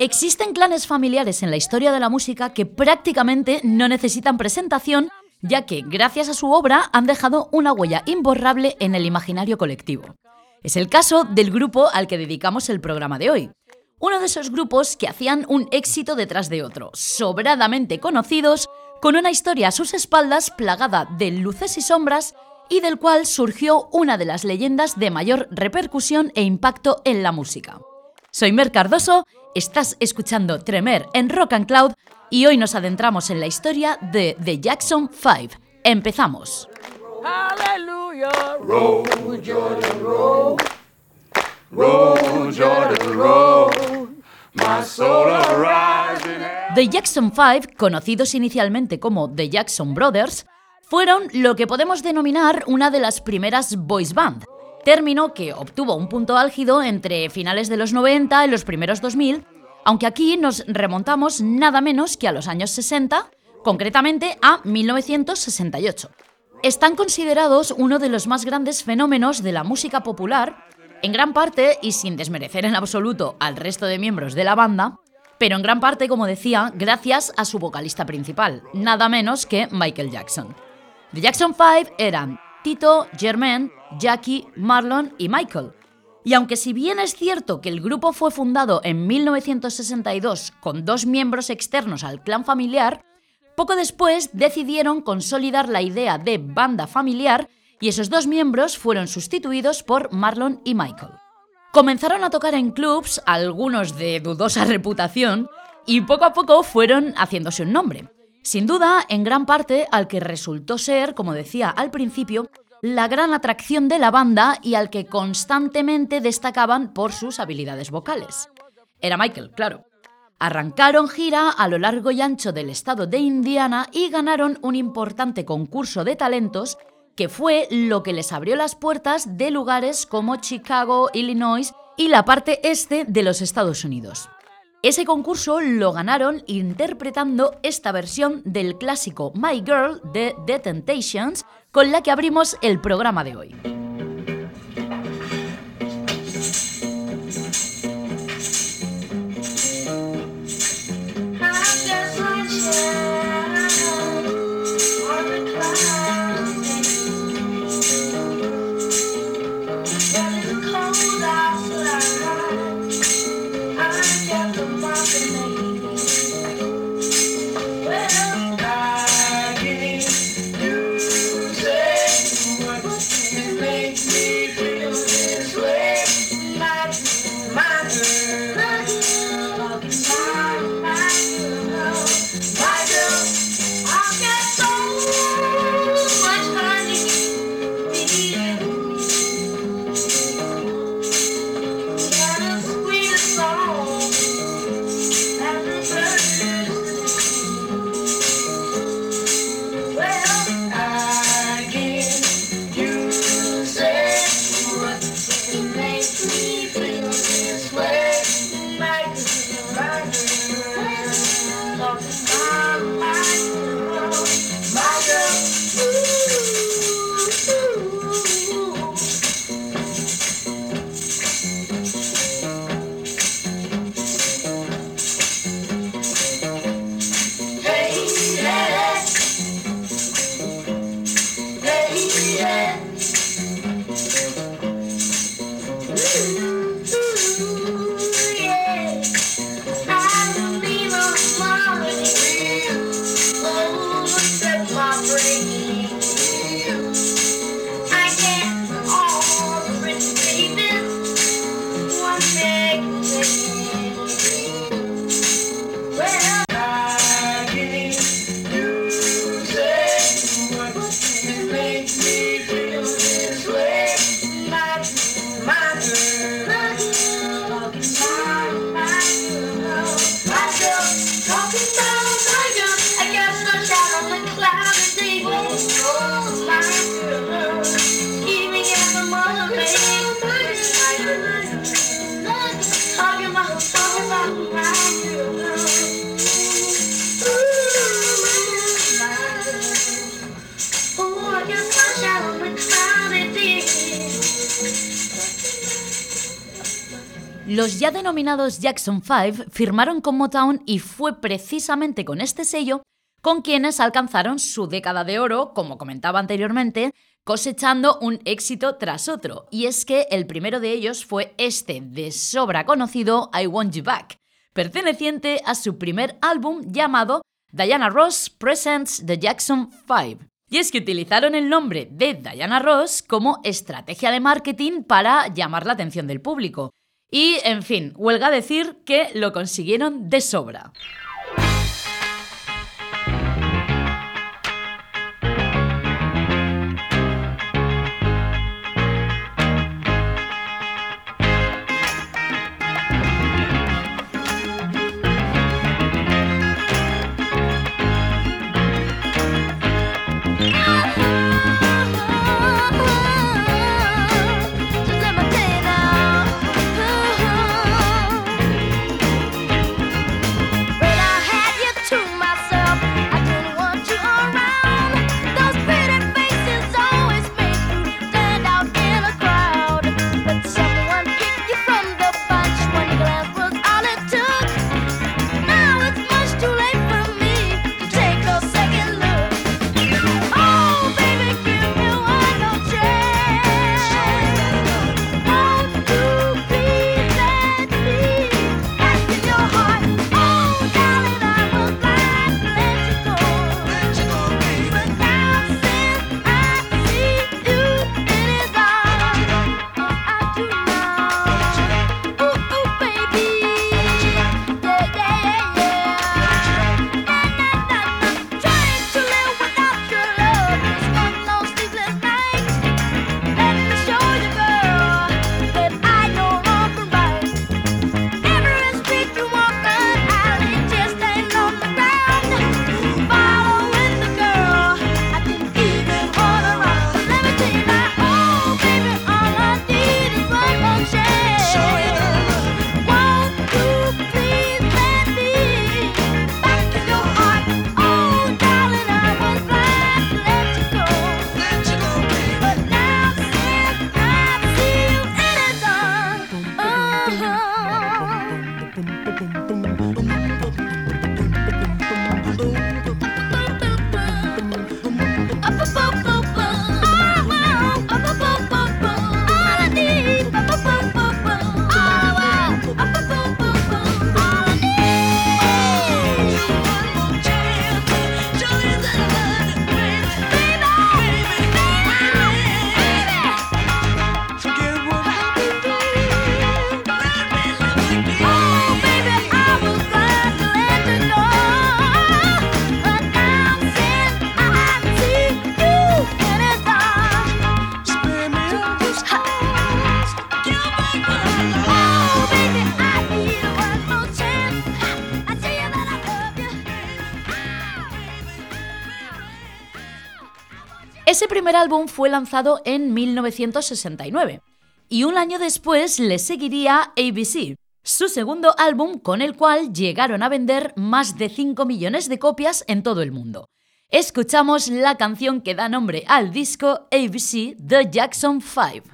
Existen clanes familiares en la historia de la música que prácticamente no necesitan presentación, ya que gracias a su obra han dejado una huella imborrable en el imaginario colectivo. Es el caso del grupo al que dedicamos el programa de hoy. Uno de esos grupos que hacían un éxito detrás de otro, sobradamente conocidos, con una historia a sus espaldas plagada de luces y sombras y del cual surgió una de las leyendas de mayor repercusión e impacto en la música. Soy Mer Cardoso, estás escuchando Tremer en Rock and Cloud y hoy nos adentramos en la historia de The Jackson 5. Empezamos. Hallelujah. Roll, Jordan, roll. Roll, Jordan, roll. My soul arise in The Jackson 5, conocidos inicialmente como The Jackson Brothers, fueron lo que podemos denominar una de las primeras boys band, término que obtuvo un punto álgido entre finales de los 90 y los primeros 2000, aunque aquí nos remontamos nada menos que a los años 60, concretamente a 1968. Están considerados uno de los más grandes fenómenos de la música popular, en gran parte, y sin desmerecer en absoluto al resto de miembros de la banda, pero en gran parte, como decía, gracias a su vocalista principal, nada menos que Michael Jackson. The Jackson 5 eran Tito, Jermaine, Jackie, Marlon y Michael. Y aunque si bien es cierto que el grupo fue fundado en 1962 con dos miembros externos al clan familiar, poco después decidieron consolidar la idea de banda familiar y esos dos miembros fueron sustituidos por Marlon y Michael. Comenzaron a tocar en clubs, algunos de dudosa reputación, y poco a poco fueron haciéndose un nombre. Sin duda, en gran parte al que resultó ser, como decía al principio, la gran atracción de la banda y al que constantemente destacaban por sus habilidades vocales. Era Michael, claro. Arrancaron gira a lo largo y ancho del estado de Indiana y ganaron un importante concurso de talentos que fue lo que les abrió las puertas de lugares como Chicago, Illinois y la parte este de los Estados Unidos. Ese concurso lo ganaron interpretando esta versión del clásico My Girl de The Temptations, con la que abrimos el programa de hoy. Jackson 5 firmaron con Motown y fue precisamente con este sello con quienes alcanzaron su década de oro, como comentaba anteriormente, cosechando un éxito tras otro. Y es que el primero de ellos fue este de sobra conocido I Want You Back, perteneciente a su primer álbum llamado Diana Ross Presents the Jackson 5. Y es que utilizaron el nombre de Diana Ross como estrategia de marketing para llamar la atención del público. Y, en fin, huelga decir que lo consiguieron de sobra. Primer álbum fue lanzado en 1969 y un año después le seguiría ABC, su segundo álbum con el cual llegaron a vender más de 5 millones de copias en todo el mundo. Escuchamos la canción que da nombre al disco ABC The Jackson 5.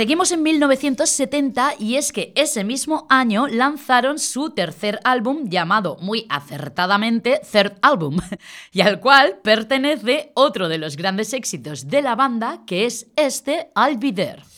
Seguimos en 1970 y es que ese mismo año lanzaron su tercer álbum llamado muy acertadamente Third Album y al cual pertenece otro de los grandes éxitos de la banda que es este I'll Be There.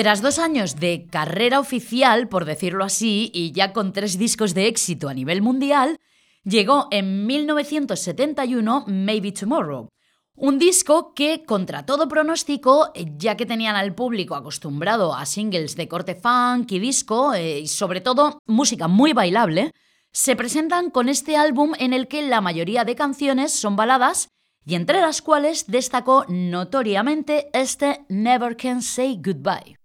Tras dos años de carrera oficial, por decirlo así, y ya con tres discos de éxito a nivel mundial, llegó en 1971 Maybe Tomorrow. Un disco que, contra todo pronóstico, ya que tenían al público acostumbrado a singles de corte funk y disco, eh, y sobre todo música muy bailable, se presentan con este álbum en el que la mayoría de canciones son baladas y entre las cuales destacó notoriamente este Never Can Say Goodbye.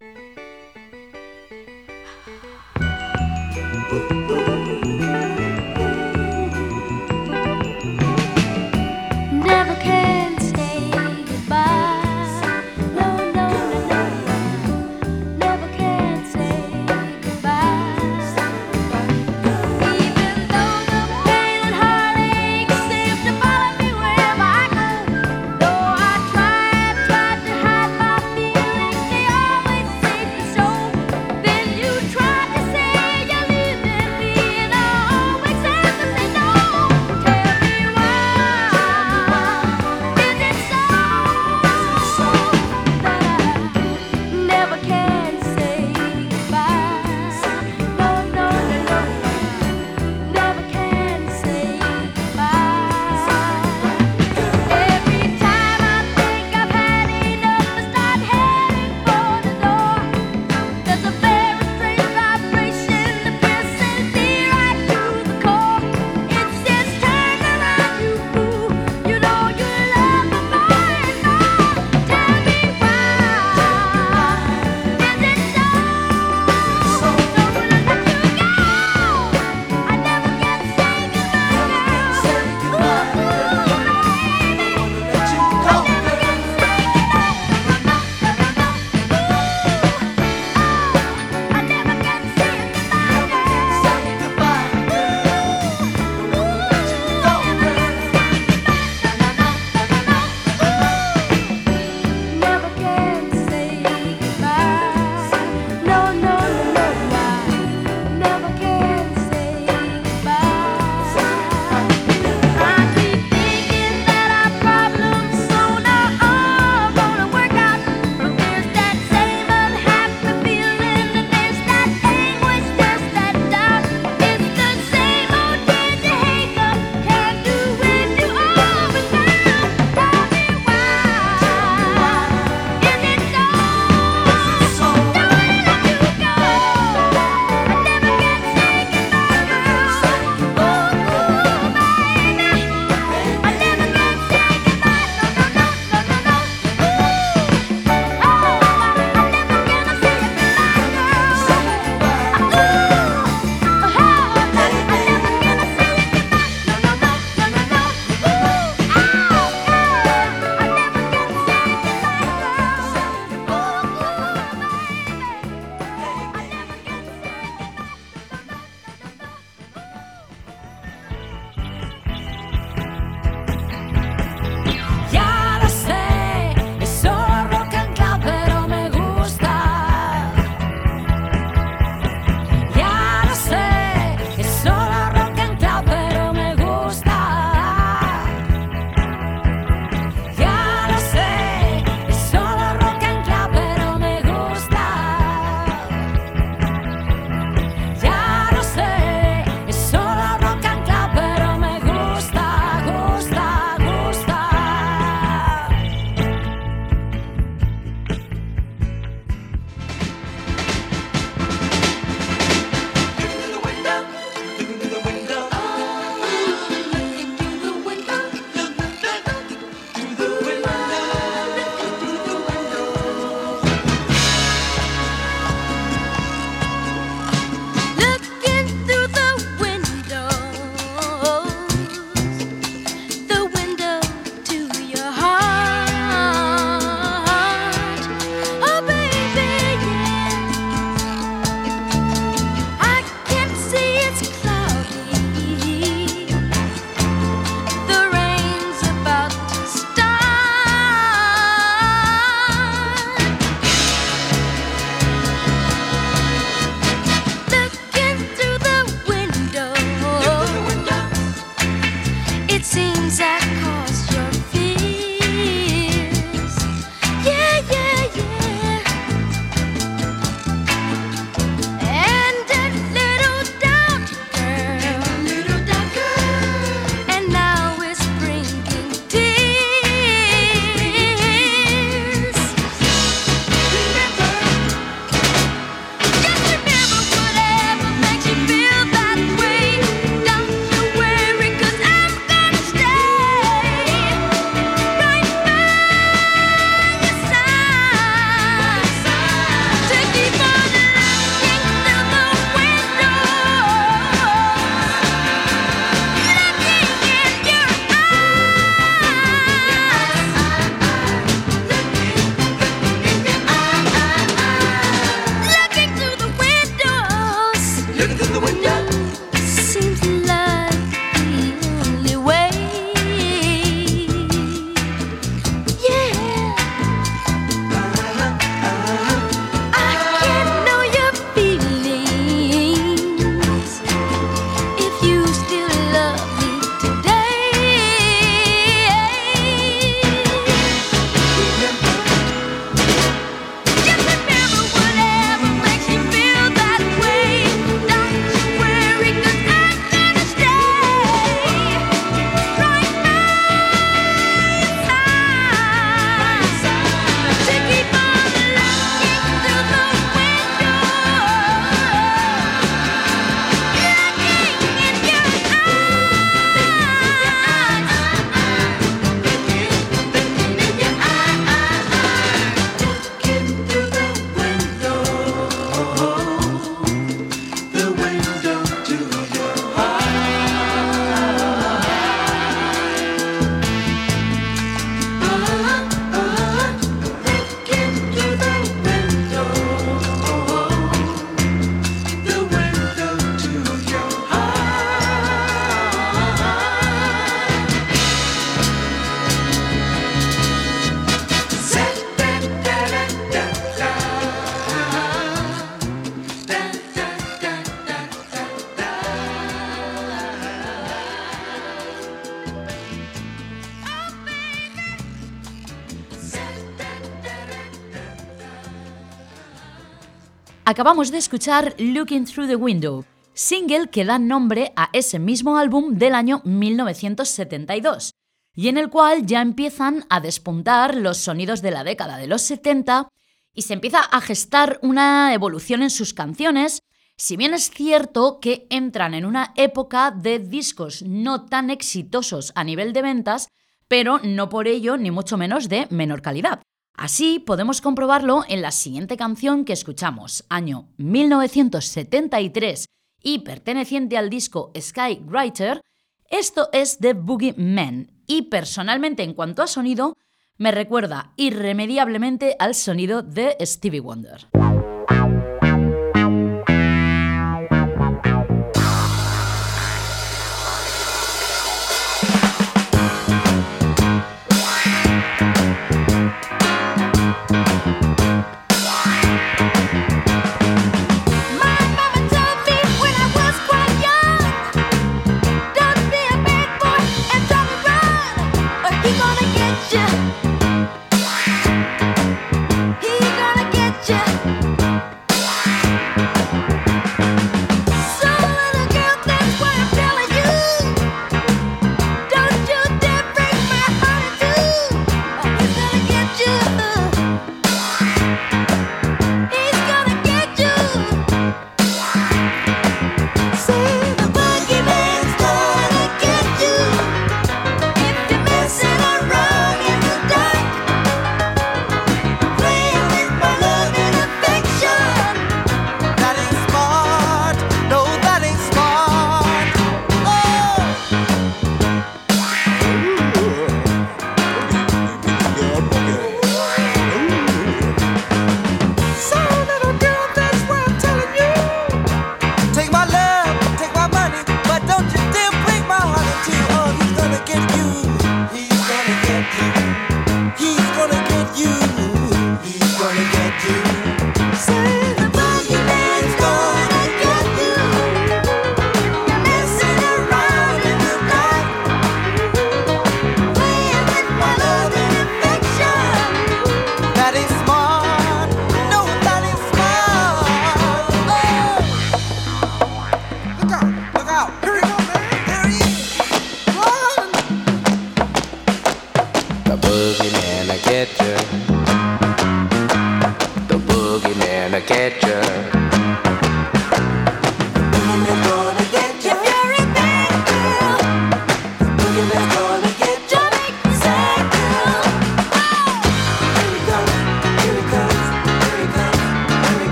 Acabamos de escuchar Looking Through the Window, single que da nombre a ese mismo álbum del año 1972, y en el cual ya empiezan a despuntar los sonidos de la década de los 70 y se empieza a gestar una evolución en sus canciones, si bien es cierto que entran en una época de discos no tan exitosos a nivel de ventas, pero no por ello ni mucho menos de menor calidad. Así podemos comprobarlo en la siguiente canción que escuchamos, año 1973 y perteneciente al disco Skywriter, esto es The Boogie Man y personalmente en cuanto a sonido me recuerda irremediablemente al sonido de Stevie Wonder.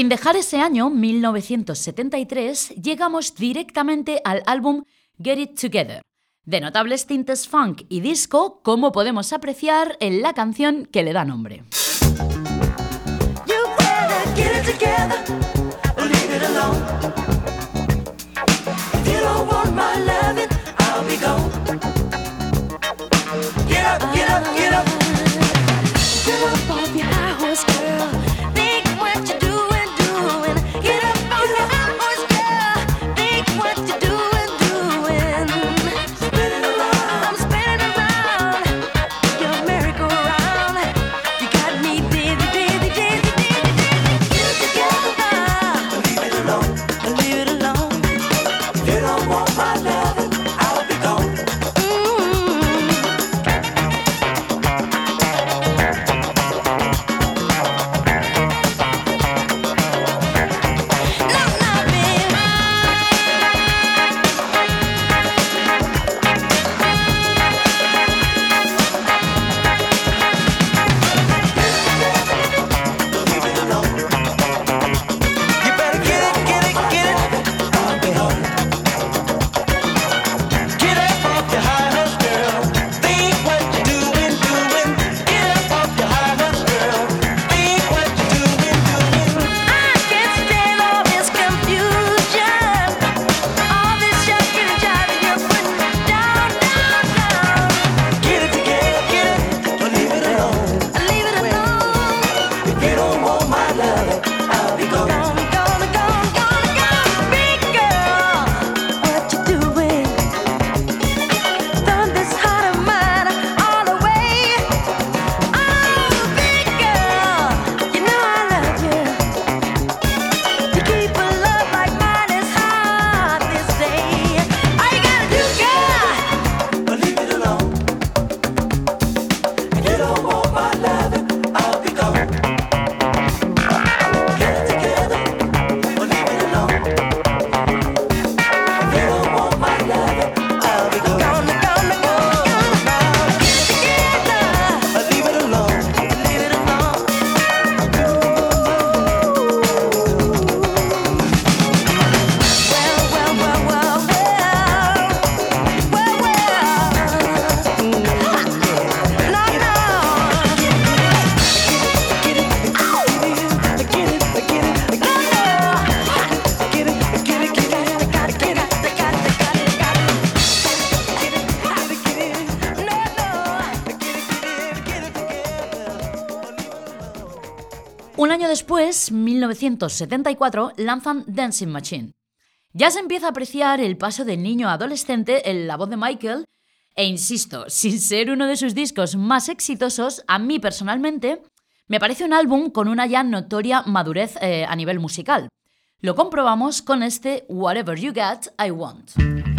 Sin dejar ese año, 1973, llegamos directamente al álbum Get It Together. De notables tintes funk y disco, como podemos apreciar en la canción que le da nombre. 1974, lanzan Dancing Machine. Ya se empieza a apreciar el paso del niño adolescente en la voz de Michael, e insisto, sin ser uno de sus discos más exitosos, a mí personalmente me parece un álbum con una ya notoria madurez eh, a nivel musical. Lo comprobamos con este Whatever You Got, I Want.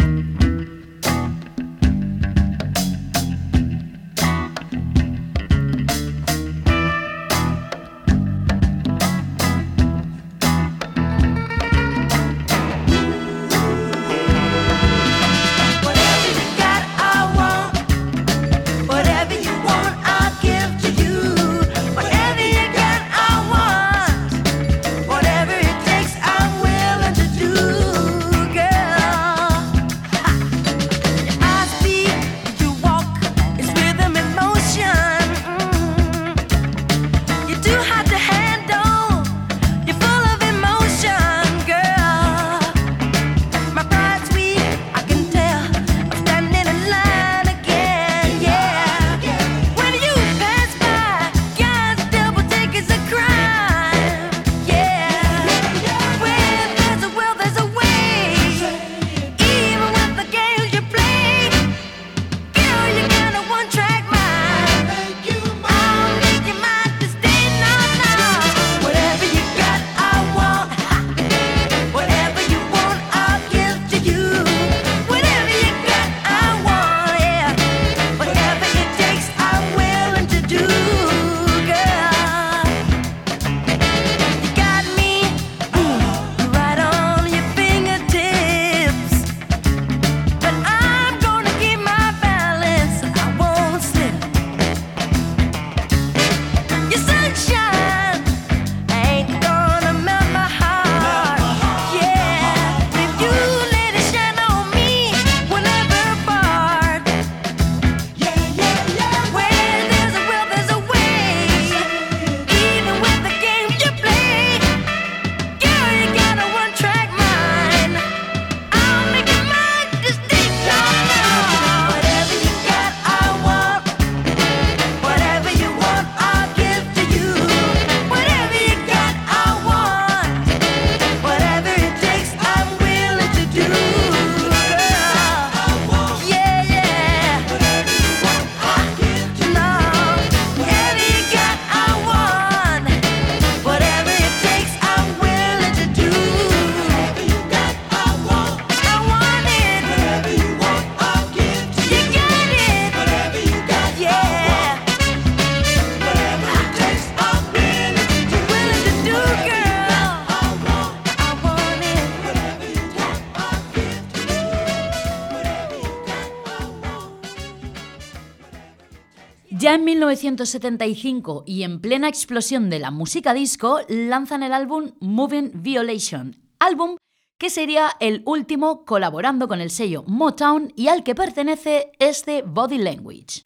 1975 y en plena explosión de la música disco, lanzan el álbum Moving Violation, álbum que sería el último colaborando con el sello Motown y al que pertenece este Body Language.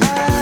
your eyes.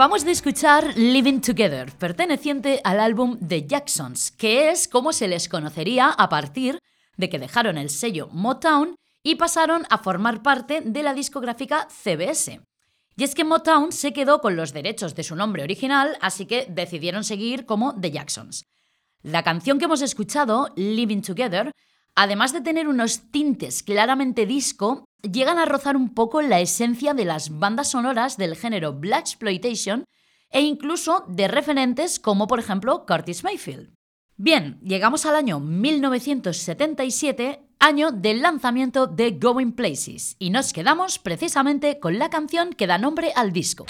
Acabamos de escuchar Living Together, perteneciente al álbum The Jacksons, que es como se les conocería a partir de que dejaron el sello Motown y pasaron a formar parte de la discográfica CBS. Y es que Motown se quedó con los derechos de su nombre original, así que decidieron seguir como The Jacksons. La canción que hemos escuchado, Living Together, además de tener unos tintes claramente disco, llegan a rozar un poco la esencia de las bandas sonoras del género Black Exploitation e incluso de referentes como por ejemplo Curtis Mayfield. Bien, llegamos al año 1977, año del lanzamiento de Going Places, y nos quedamos precisamente con la canción que da nombre al disco.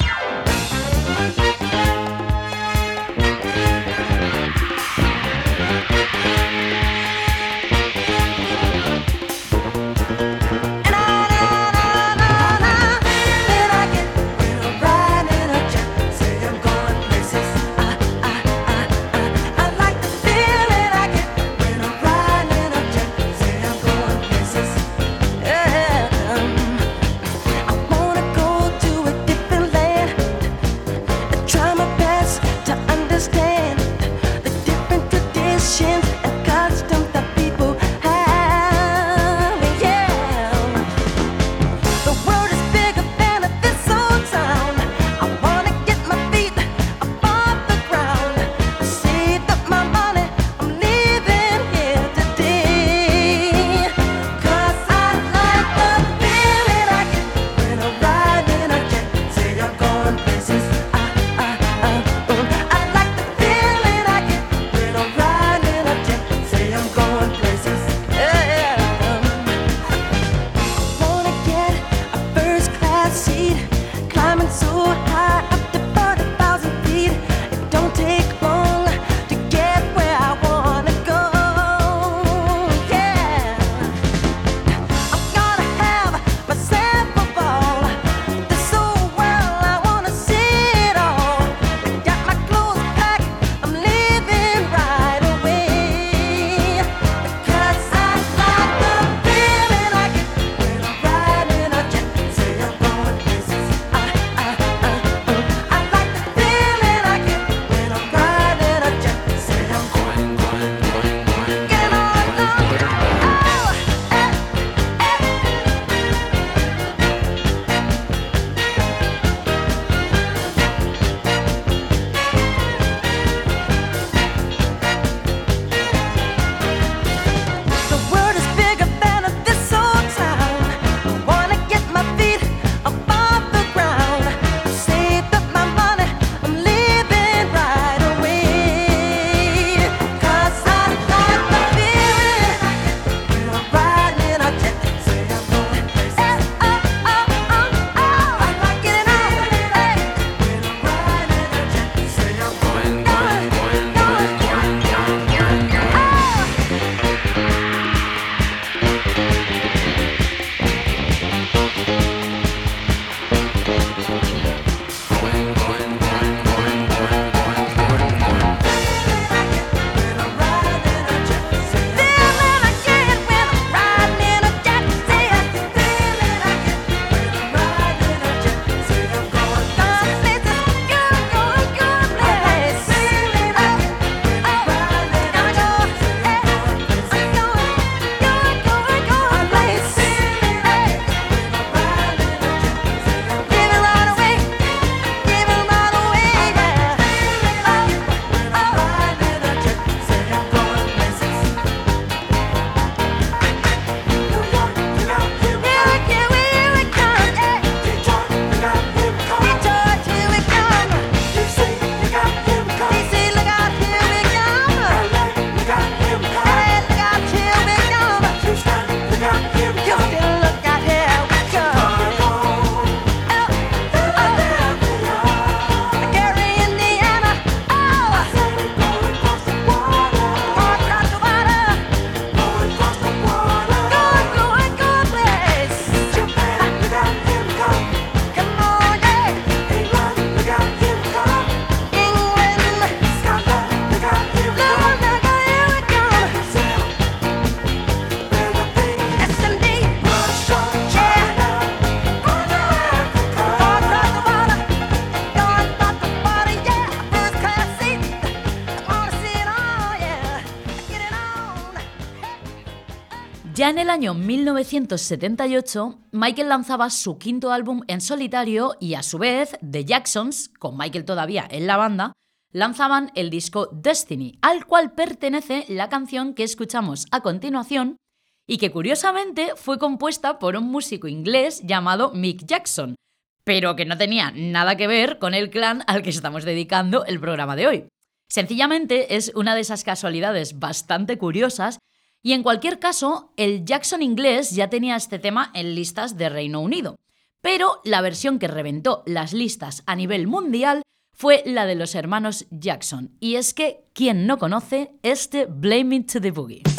En el año 1978, Michael lanzaba su quinto álbum en solitario y a su vez The Jacksons, con Michael todavía en la banda, lanzaban el disco Destiny, al cual pertenece la canción que escuchamos a continuación y que curiosamente fue compuesta por un músico inglés llamado Mick Jackson, pero que no tenía nada que ver con el clan al que estamos dedicando el programa de hoy. Sencillamente es una de esas casualidades bastante curiosas y en cualquier caso, el Jackson inglés ya tenía este tema en listas de Reino Unido, pero la versión que reventó las listas a nivel mundial fue la de los hermanos Jackson. Y es que, ¿quién no conoce este Blame It to the Boogie?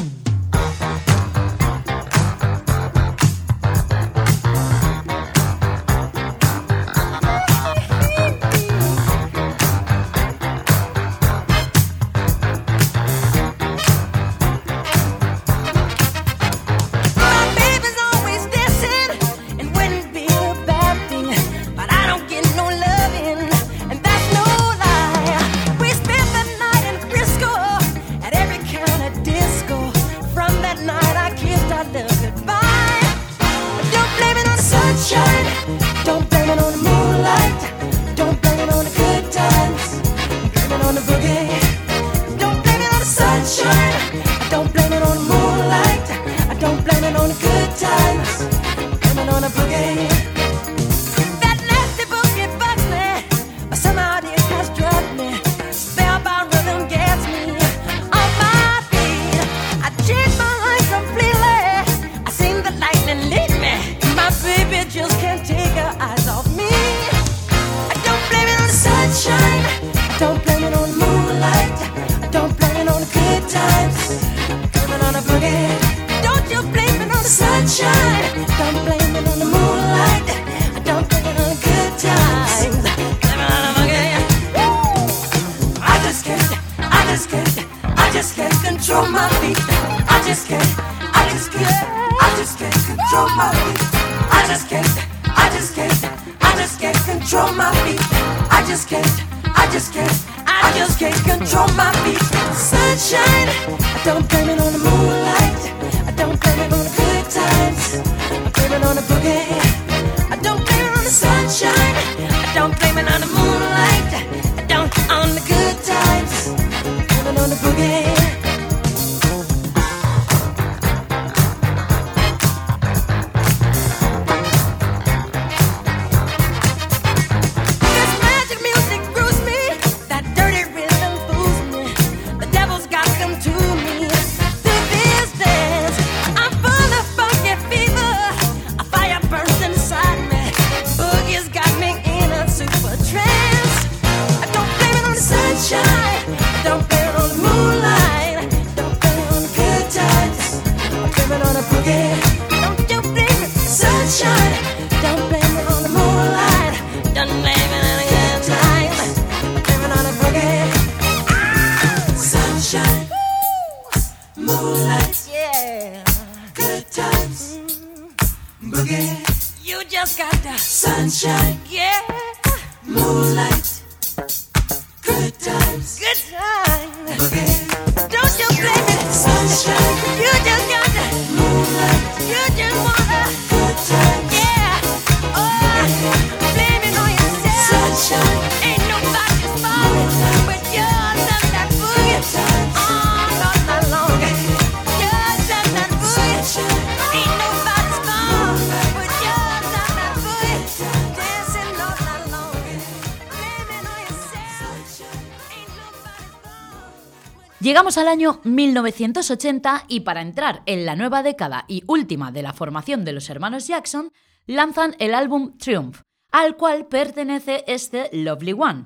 Llegamos al año 1980 y para entrar en la nueva década y última de la formación de los hermanos Jackson, lanzan el álbum Triumph, al cual pertenece este Lovely One.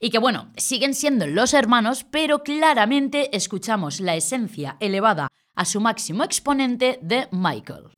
Y que bueno, siguen siendo los hermanos, pero claramente escuchamos la esencia elevada a su máximo exponente de Michael.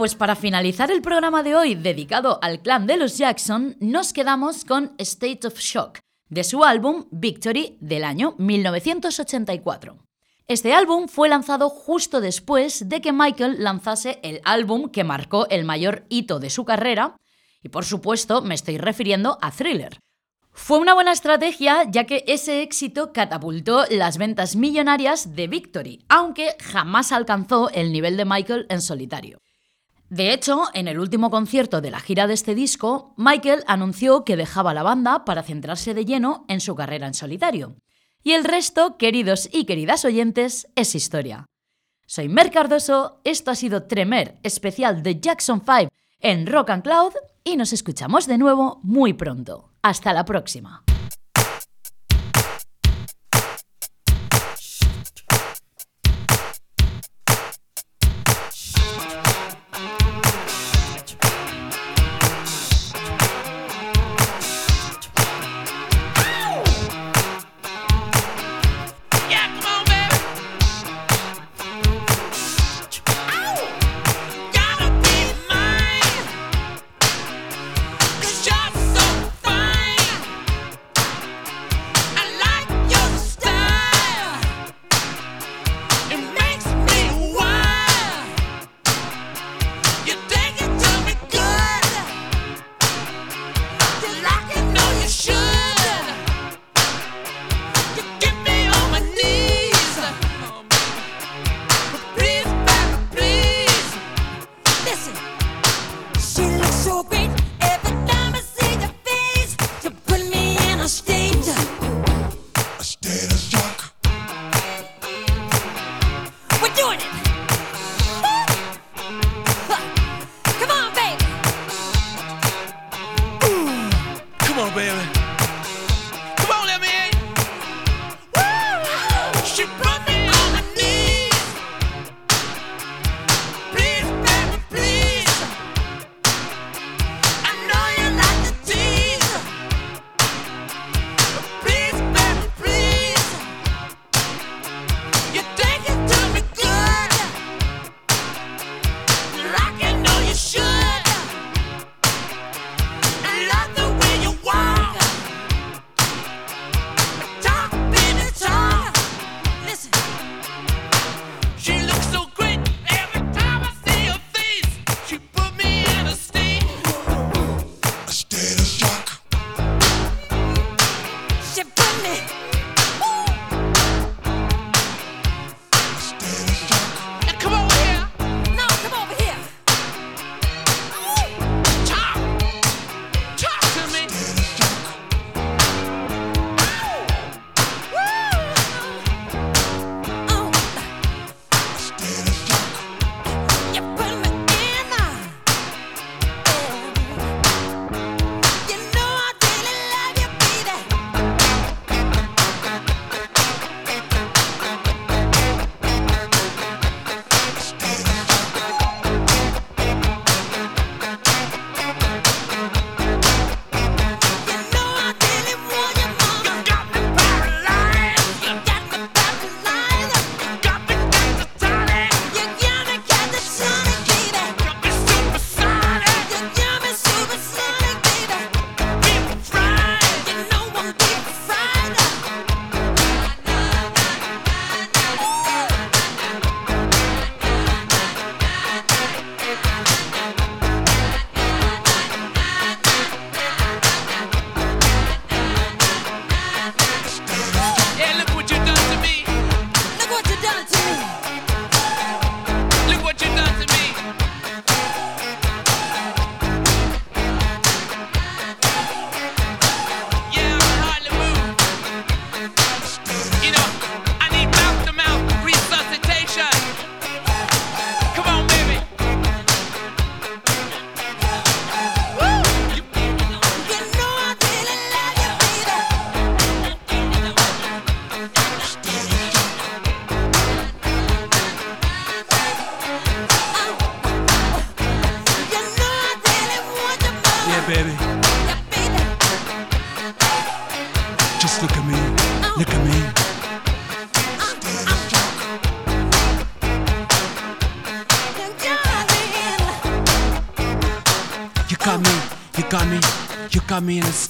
Pues para finalizar el programa de hoy dedicado al clan de los Jackson, nos quedamos con State of Shock, de su álbum Victory del año 1984. Este álbum fue lanzado justo después de que Michael lanzase el álbum que marcó el mayor hito de su carrera, y por supuesto me estoy refiriendo a Thriller. Fue una buena estrategia ya que ese éxito catapultó las ventas millonarias de Victory, aunque jamás alcanzó el nivel de Michael en solitario. De hecho, en el último concierto de la gira de este disco, Michael anunció que dejaba la banda para centrarse de lleno en su carrera en solitario. Y el resto, queridos y queridas oyentes, es historia. Soy Mer Cardoso, esto ha sido Tremer, especial de Jackson 5 en Rock and Cloud, y nos escuchamos de nuevo muy pronto. Hasta la próxima.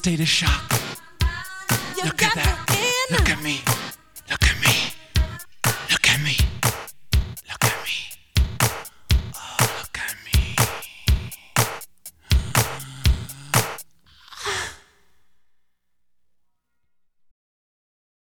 Got me, you